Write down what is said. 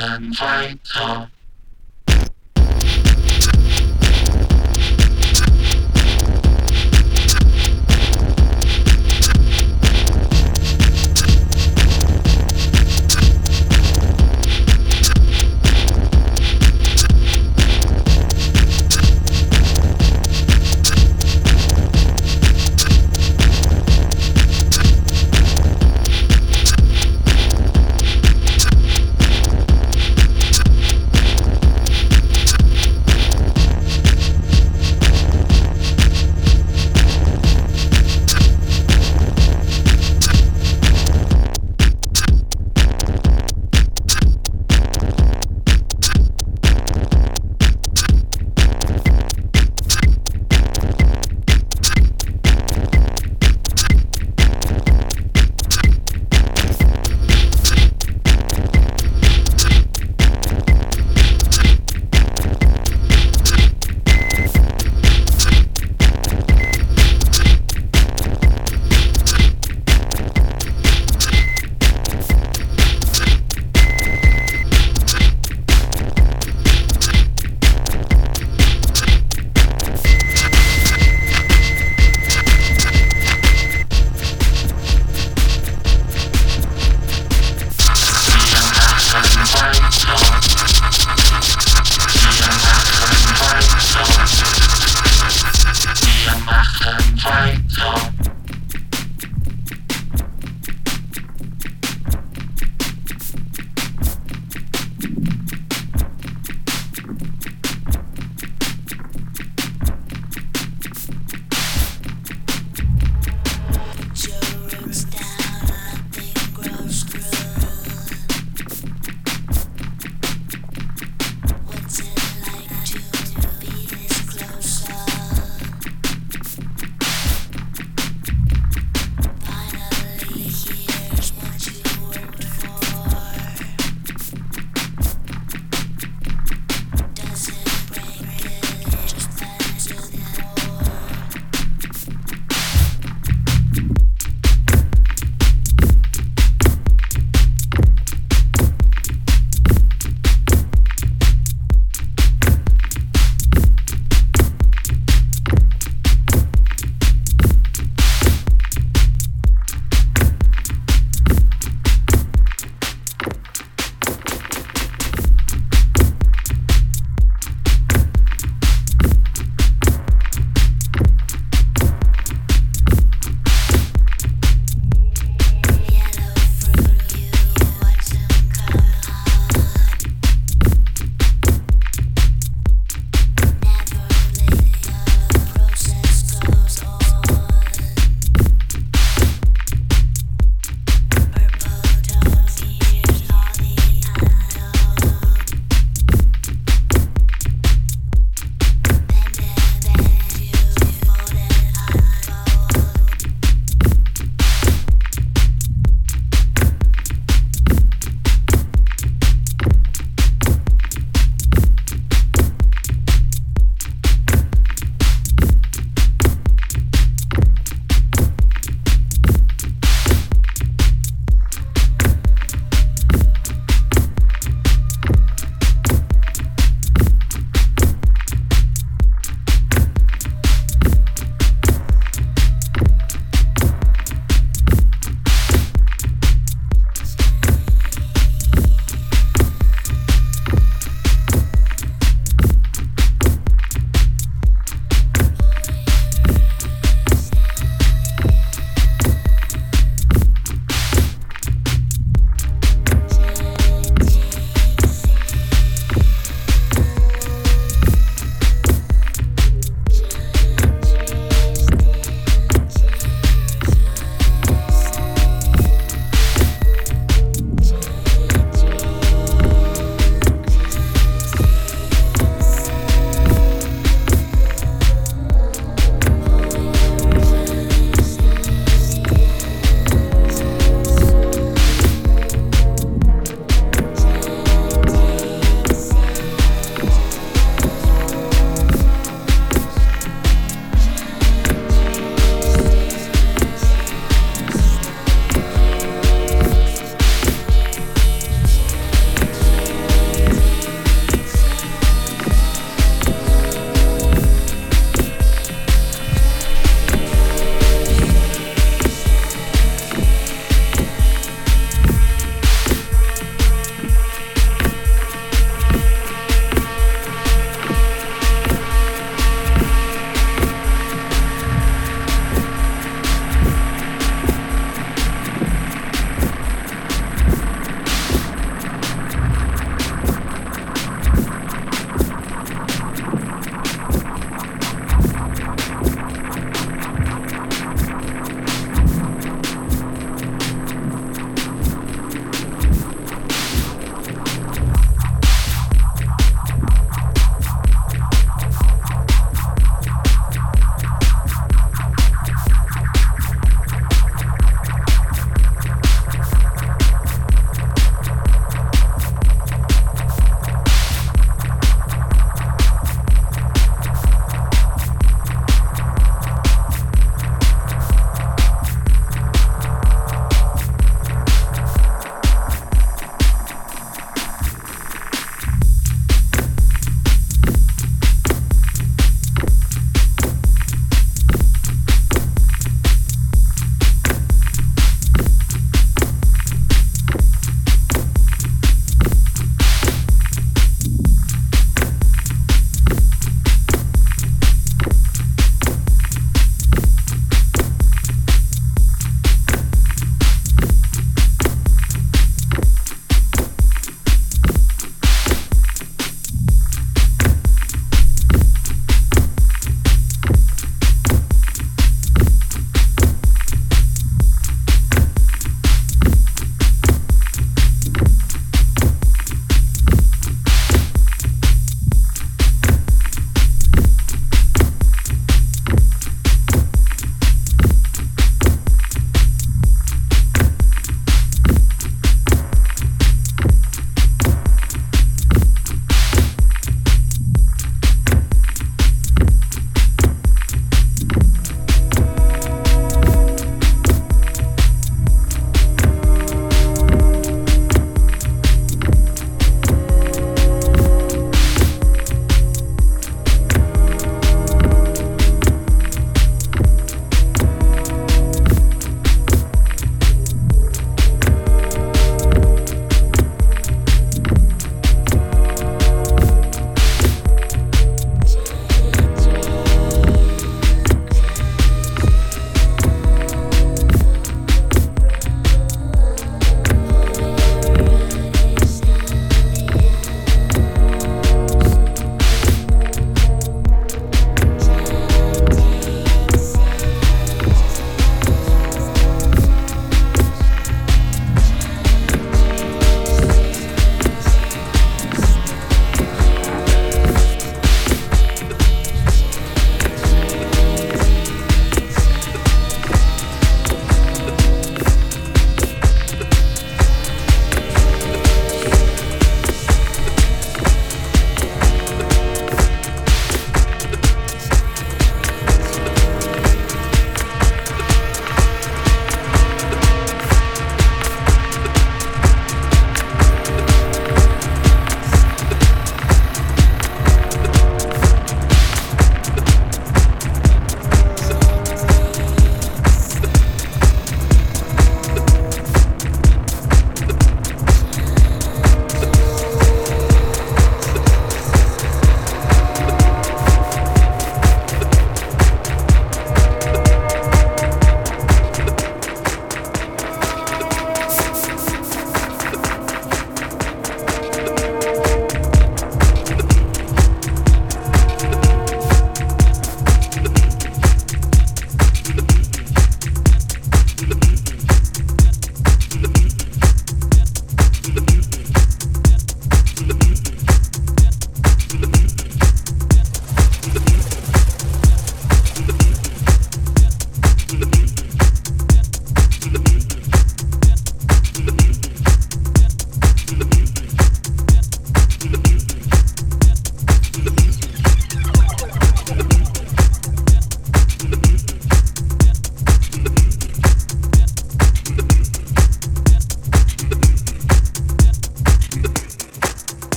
and fight up.